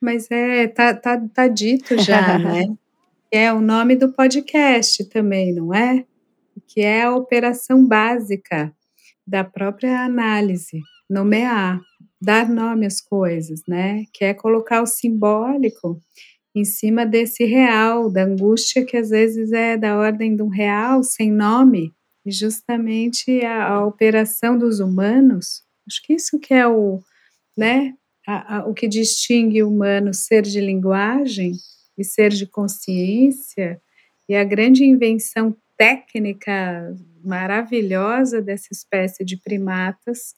Mas é, tá, tá, tá dito já, [laughs] né? É o nome do podcast também, não é? Que é a operação básica da própria análise, nomear dar nome às coisas, né? Que é colocar o simbólico em cima desse real, da angústia que às vezes é da ordem de um real sem nome, e justamente a, a operação dos humanos, acho que isso que é o, né, a, a, o que distingue o humano ser de linguagem e ser de consciência, e a grande invenção técnica maravilhosa dessa espécie de primatas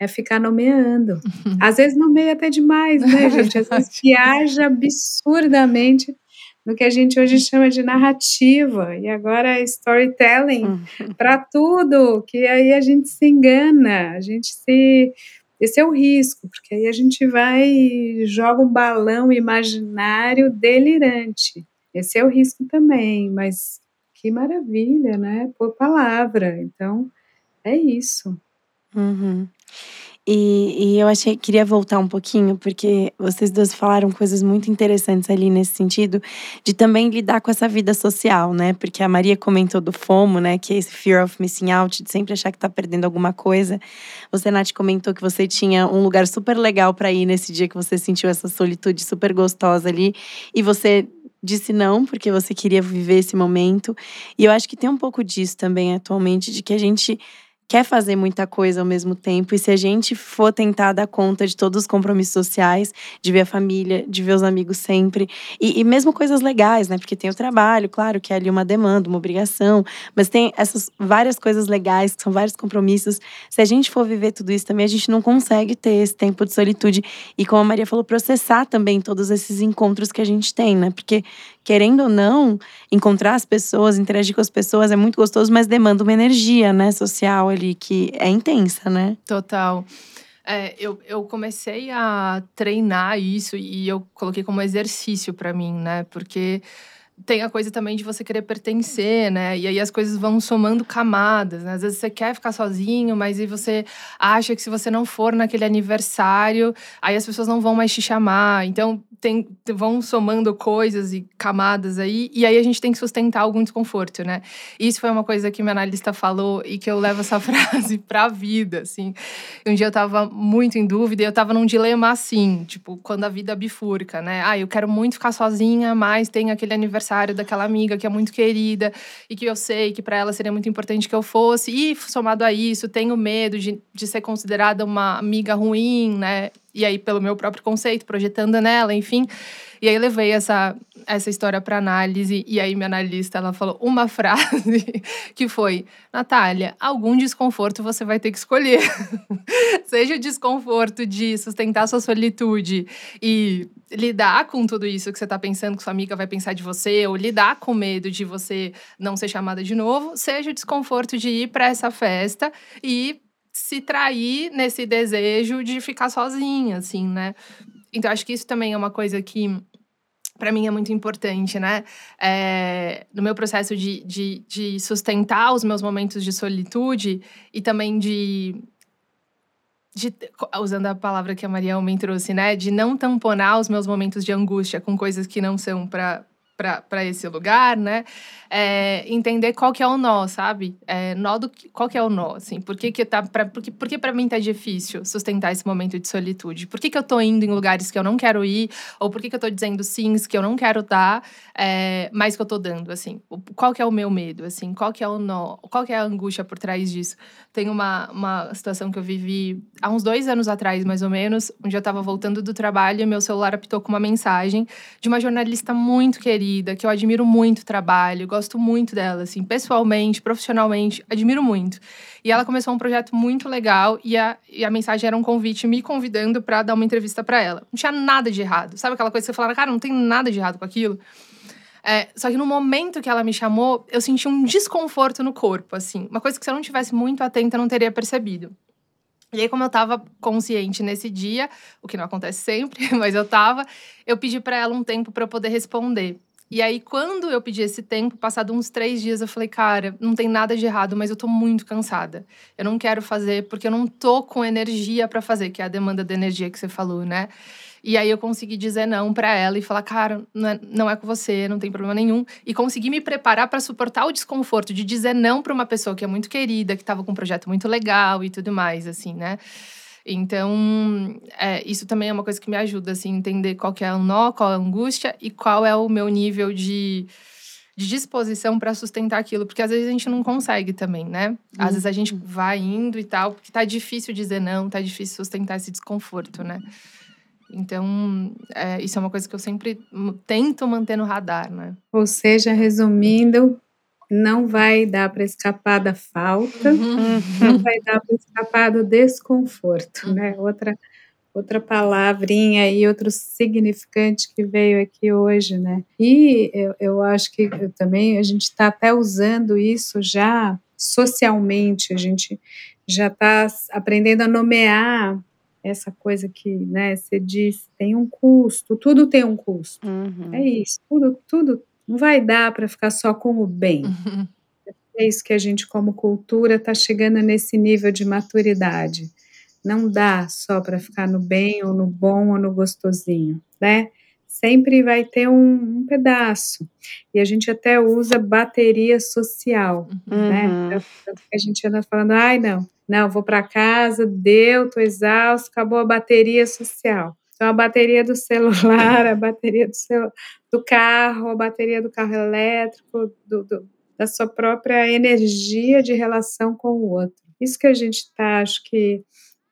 é ficar nomeando. Uhum. Às vezes nomeia até demais, né, [laughs] gente? Às vezes viaja absurdamente no que a gente hoje chama de narrativa, e agora é storytelling uhum. para tudo, que aí a gente se engana, a gente se. Esse é o risco, porque aí a gente vai e joga um balão imaginário delirante. Esse é o risco também, mas que maravilha, né? Por palavra. Então, é isso. Uhum. E, e, eu achei queria voltar um pouquinho, porque vocês duas falaram coisas muito interessantes ali nesse sentido, de também lidar com essa vida social, né? Porque a Maria comentou do FOMO, né? Que é esse fear of missing out, de sempre achar que tá perdendo alguma coisa. Você, Nath, comentou que você tinha um lugar super legal para ir nesse dia que você sentiu essa solitude super gostosa ali. E você disse não, porque você queria viver esse momento. E eu acho que tem um pouco disso também atualmente, de que a gente quer fazer muita coisa ao mesmo tempo. E se a gente for tentar dar conta de todos os compromissos sociais, de ver a família, de ver os amigos sempre, e, e, mesmo coisas legais, né? Porque tem o trabalho, claro, que é ali uma demanda, uma obrigação, mas tem essas várias coisas legais, que são vários compromissos. Se a gente for viver tudo isso também, a gente não consegue ter esse tempo de solitude. E como a Maria falou, processar também todos esses encontros que a gente tem, né? Porque querendo ou não, encontrar as pessoas, interagir com as pessoas é muito gostoso, mas demanda uma energia, né, social ali que é intensa, né? Total. É, eu, eu comecei a treinar isso e eu coloquei como exercício para mim, né? Porque tem a coisa também de você querer pertencer, né? E aí as coisas vão somando camadas, né? Às vezes você quer ficar sozinho, mas aí você acha que se você não for naquele aniversário, aí as pessoas não vão mais te chamar. Então tem, vão somando coisas e camadas aí, e aí a gente tem que sustentar algum desconforto, né? Isso foi uma coisa que minha analista falou e que eu levo essa [laughs] frase pra vida, assim. Um dia eu tava muito em dúvida e eu tava num dilema assim, tipo, quando a vida bifurca, né? Ah, eu quero muito ficar sozinha, mas tem aquele aniversário daquela amiga que é muito querida e que eu sei que para ela seria muito importante que eu fosse. E somado a isso, tenho medo de, de ser considerada uma amiga ruim, né? E aí, pelo meu próprio conceito, projetando nela, enfim. E aí, levei essa, essa história para análise. E aí, minha analista, ela falou uma [laughs] frase que foi: Natália, algum desconforto você vai ter que escolher. [laughs] Seja o desconforto de sustentar sua solitude e lidar com tudo isso que você está pensando que sua amiga vai pensar de você, ou lidar com medo de você não ser chamada de novo, seja o desconforto de ir para essa festa e se trair nesse desejo de ficar sozinha, assim, né? Então, acho que isso também é uma coisa que para mim é muito importante, né? É, no meu processo de, de, de, sustentar os meus momentos de solitude e também de, de. Usando a palavra que a Maria me trouxe, né? De não tamponar os meus momentos de angústia com coisas que não são para para esse lugar, né? É, entender qual que é o nó, sabe? É, nó do, qual que é o nó, assim? Por que que tá... Pra, por por que mim tá difícil sustentar esse momento de solitude? Por que que eu tô indo em lugares que eu não quero ir? Ou por que que eu tô dizendo sims que eu não quero dar, é, mas que eu tô dando, assim? Qual que é o meu medo, assim? Qual que é o nó? Qual que é a angústia por trás disso? Tem uma, uma situação que eu vivi há uns dois anos atrás, mais ou menos, onde eu tava voltando do trabalho e meu celular apitou com uma mensagem de uma jornalista muito querida querida, que eu admiro muito o trabalho, gosto muito dela, assim, pessoalmente, profissionalmente, admiro muito. E ela começou um projeto muito legal e a, e a mensagem era um convite me convidando para dar uma entrevista para ela. Não tinha nada de errado. Sabe aquela coisa que você fala, cara, não tem nada de errado com aquilo? É, só que no momento que ela me chamou, eu senti um desconforto no corpo, assim. Uma coisa que se eu não tivesse muito atenta, eu não teria percebido. E aí, como eu tava consciente nesse dia, o que não acontece sempre, [laughs] mas eu tava, eu pedi para ela um tempo para eu poder responder. E aí, quando eu pedi esse tempo, passado uns três dias, eu falei, cara, não tem nada de errado, mas eu tô muito cansada. Eu não quero fazer porque eu não tô com energia para fazer, que é a demanda de energia que você falou, né? E aí eu consegui dizer não para ela e falar, cara, não é, não é, com você, não tem problema nenhum. E consegui me preparar para suportar o desconforto de dizer não para uma pessoa que é muito querida, que estava com um projeto muito legal e tudo mais, assim, né? Então, é, isso também é uma coisa que me ajuda, assim, entender qual que é o nó, qual é a angústia e qual é o meu nível de, de disposição para sustentar aquilo. Porque às vezes a gente não consegue também, né? Às uhum. vezes a gente vai indo e tal, porque tá difícil dizer não, tá difícil sustentar esse desconforto, né? Então, é, isso é uma coisa que eu sempre tento manter no radar, né? Ou seja, resumindo, não vai dar para escapar da falta, uhum. não vai dar para escapar do desconforto, uhum. né? Outra outra palavrinha e outro significante que veio aqui hoje, né? E eu, eu acho que eu também a gente está até usando isso já socialmente, a gente já está aprendendo a nomear essa coisa que, né, você diz, tem um custo, tudo tem um custo. Uhum. É isso, tudo, tudo não vai dar para ficar só com o bem. Uhum. É isso que a gente, como cultura, está chegando nesse nível de maturidade. Não dá só para ficar no bem, ou no bom, ou no gostosinho, né? Sempre vai ter um, um pedaço. E a gente até usa bateria social, uhum. né? Tanto que a gente anda falando, ai, não, não, vou para casa, deu, tô exausto, acabou a bateria social. Então, a bateria do celular, a bateria do, seu, do carro, a bateria do carro elétrico, do, do, da sua própria energia de relação com o outro. Isso que a gente está, acho que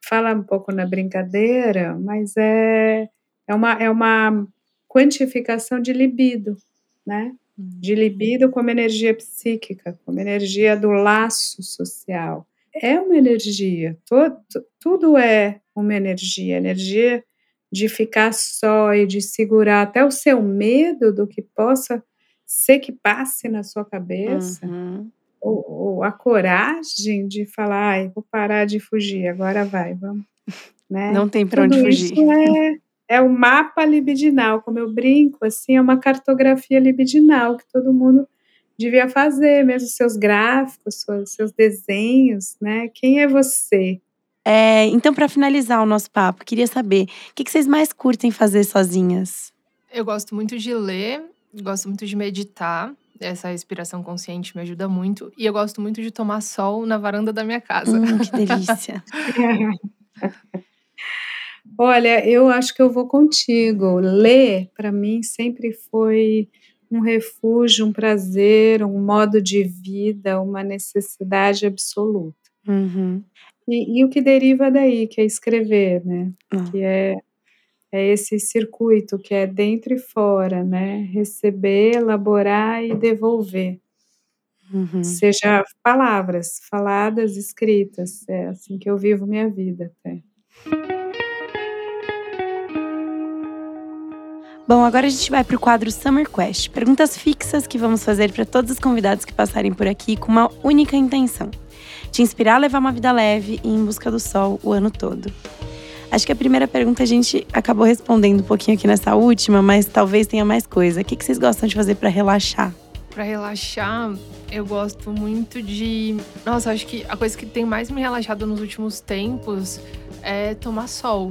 fala um pouco na brincadeira, mas é, é, uma, é uma quantificação de libido, né? Uhum. De libido como energia psíquica, como energia do laço social. É uma energia, todo, tudo é uma energia, energia de ficar só e de segurar até o seu medo do que possa ser que passe na sua cabeça, uhum. ou, ou, a coragem de falar, ai, vou parar de fugir, agora vai, vamos. [laughs] Né? Não tem para onde fugir. É, é o mapa libidinal, como eu brinco, assim, é uma cartografia libidinal que todo mundo devia fazer, mesmo seus gráficos, seus, seus desenhos, né? Quem é você? É, então, para finalizar o nosso papo, queria saber o que, que vocês mais curtem fazer sozinhas? Eu gosto muito de ler, gosto muito de meditar. Essa respiração consciente me ajuda muito. E eu gosto muito de tomar sol na varanda da minha casa. Hum, que [laughs] delícia. Olha, eu acho que eu vou contigo. Ler, para mim, sempre foi um refúgio, um prazer, um modo de vida, uma necessidade absoluta. Uhum. E, e, o que deriva daí, que é escrever, né? Uhum. Que é, é esse circuito que é dentro e fora, né? Receber, elaborar e devolver. Uhum. Seja palavras faladas, escritas. É assim que eu vivo minha vida até. Bom, agora a gente vai para o quadro Summer Quest perguntas fixas que vamos fazer para todos os convidados que passarem por aqui com uma única intenção: te inspirar a levar uma vida leve e em busca do sol o ano todo. Acho que a primeira pergunta a gente acabou respondendo um pouquinho aqui nessa última, mas talvez tenha mais coisa. O que vocês gostam de fazer para relaxar? Para relaxar, eu gosto muito de. Nossa, acho que a coisa que tem mais me relaxado nos últimos tempos é tomar sol.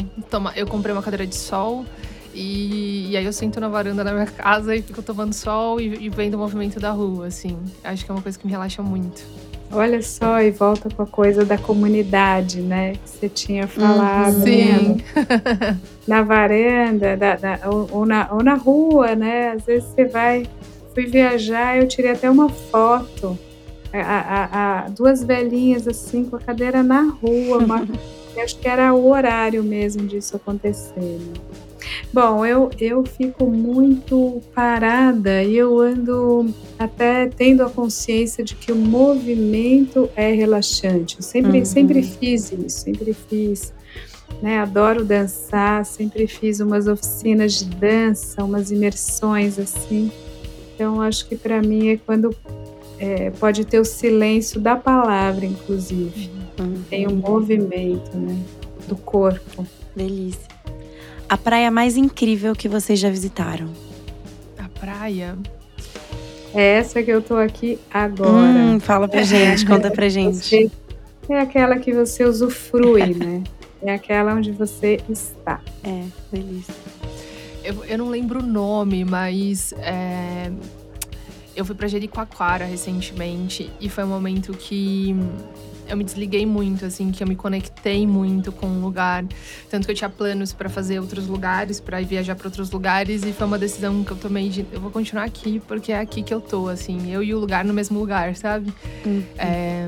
Eu comprei uma cadeira de sol e, e, aí eu sento na varanda da minha [laughs] casa e fico tomando sol e, e, vendo o movimento da rua, assim. Acho que é uma coisa que me relaxa muito. Olha só, e volta com a coisa da comunidade, né? Que você tinha falado. Uhum, sim. Né? [laughs] Na varanda, da, da, ou, ou, na, ou na rua, né? Às vezes você vai. Fui viajar, eu tirei até uma foto. A, a, a, duas velhinhas assim com a cadeira na rua. Uma, [laughs] acho que era o horário mesmo disso acontecer. Né? Bom, eu, eu fico muito parada e eu ando até tendo a consciência de que o movimento é relaxante. Eu sempre, uhum. sempre fiz isso, sempre fiz. Né? Adoro dançar, sempre fiz umas oficinas de dança, umas imersões assim. Então, acho que para mim é quando é, pode ter o silêncio da palavra, inclusive. Uhum. Tem um movimento né, do corpo. Delícia. A praia mais incrível que vocês já visitaram? A praia? É essa que eu tô aqui agora. Hum, fala pra gente, [laughs] conta pra gente. é aquela que você usufrui, [laughs] né? É aquela onde você está. É, delícia. Eu, eu não lembro o nome, mas é, eu fui pra Jericoacoara recentemente e foi um momento que eu me desliguei muito, assim, que eu me conectei muito com o lugar. Tanto que eu tinha planos para fazer outros lugares, para viajar para outros lugares, e foi uma decisão que eu tomei de eu vou continuar aqui porque é aqui que eu tô, assim, eu e o lugar no mesmo lugar, sabe? Uhum. É,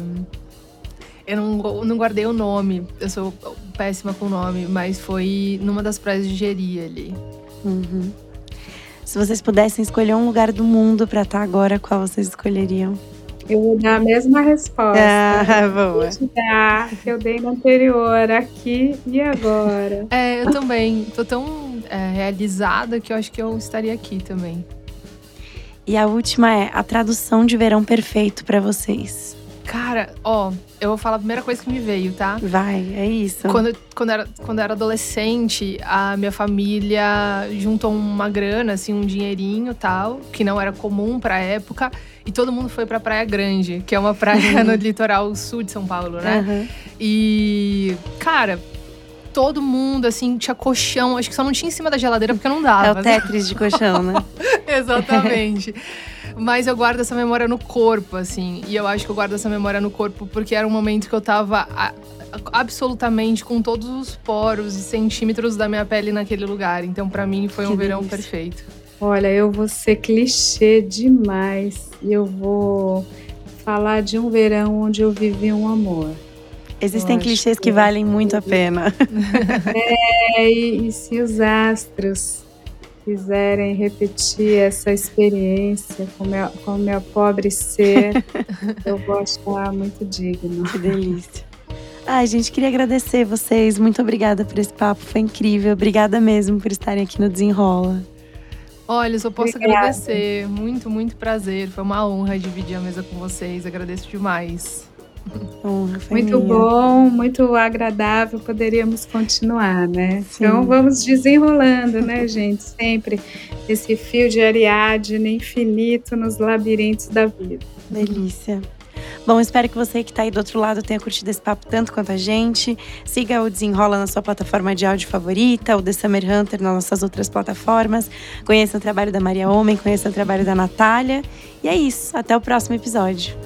eu não, não guardei o nome, eu sou péssima com o nome, mas foi numa das praias de Jeri ali. Uhum. Se vocês pudessem escolher um lugar do mundo para estar agora, qual vocês escolheriam? Eu vou dar a mesma resposta. Ah, boa. Dar, que eu dei no anterior, aqui e agora. [laughs] É, eu também. Tô tão é, realizada que eu acho que eu estaria aqui também. E a última é a tradução de verão perfeito para vocês. Cara, ó, eu vou falar a primeira coisa que me veio, tá? Vai, é isso. Quando, quando, era, quando eu era adolescente, a minha família juntou uma grana, assim, um dinheirinho tal, que não era comum pra época. E todo mundo foi pra Praia Grande, que é uma praia [laughs] no litoral sul de São Paulo, né? Uhum. E, cara, todo mundo, assim, tinha colchão. Acho que só não tinha em cima da geladeira porque não dava. É o Tetris de colchão, né? [laughs] Exatamente. [laughs] Mas eu guardo essa memória no corpo, assim. E eu acho que eu guardo essa memória no corpo porque era um momento que eu tava a, absolutamente com todos os poros e centímetros da minha pele naquele lugar. Então, para mim, foi que um delícia. verão perfeito. Olha, eu vou ser clichê demais e eu vou falar de um verão onde eu vivi um amor. Existem clichês que, que valem muito a pena. [laughs] É, e, e se os astros quiserem repetir essa experiência com meu, com meu pobre ser, [laughs] eu vou achar muito digno. Que delícia. Ai, gente, queria agradecer vocês. Muito obrigada por esse papo, foi incrível. Obrigada mesmo por estarem aqui no Desenrola. Olha, eu só posso Obrigada. agradecer. Muito, muito prazer. Foi uma honra dividir a mesa com vocês. Agradeço demais. Honra, Muito bom, muito agradável, poderíamos continuar, né? Sim. Então vamos desenrolando, né, gente? Sempre esse fio de Ariadne infinito nos labirintos da vida. Delícia. Bom, espero que você que está aí do outro lado tenha curtido esse papo tanto quanto a gente. Siga o Desenrola na sua plataforma de áudio favorita, o The Summer Hunter nas nossas outras plataformas. Conheça o trabalho da Maria Homem, conheça o trabalho da Natália. E é isso. Até o próximo episódio.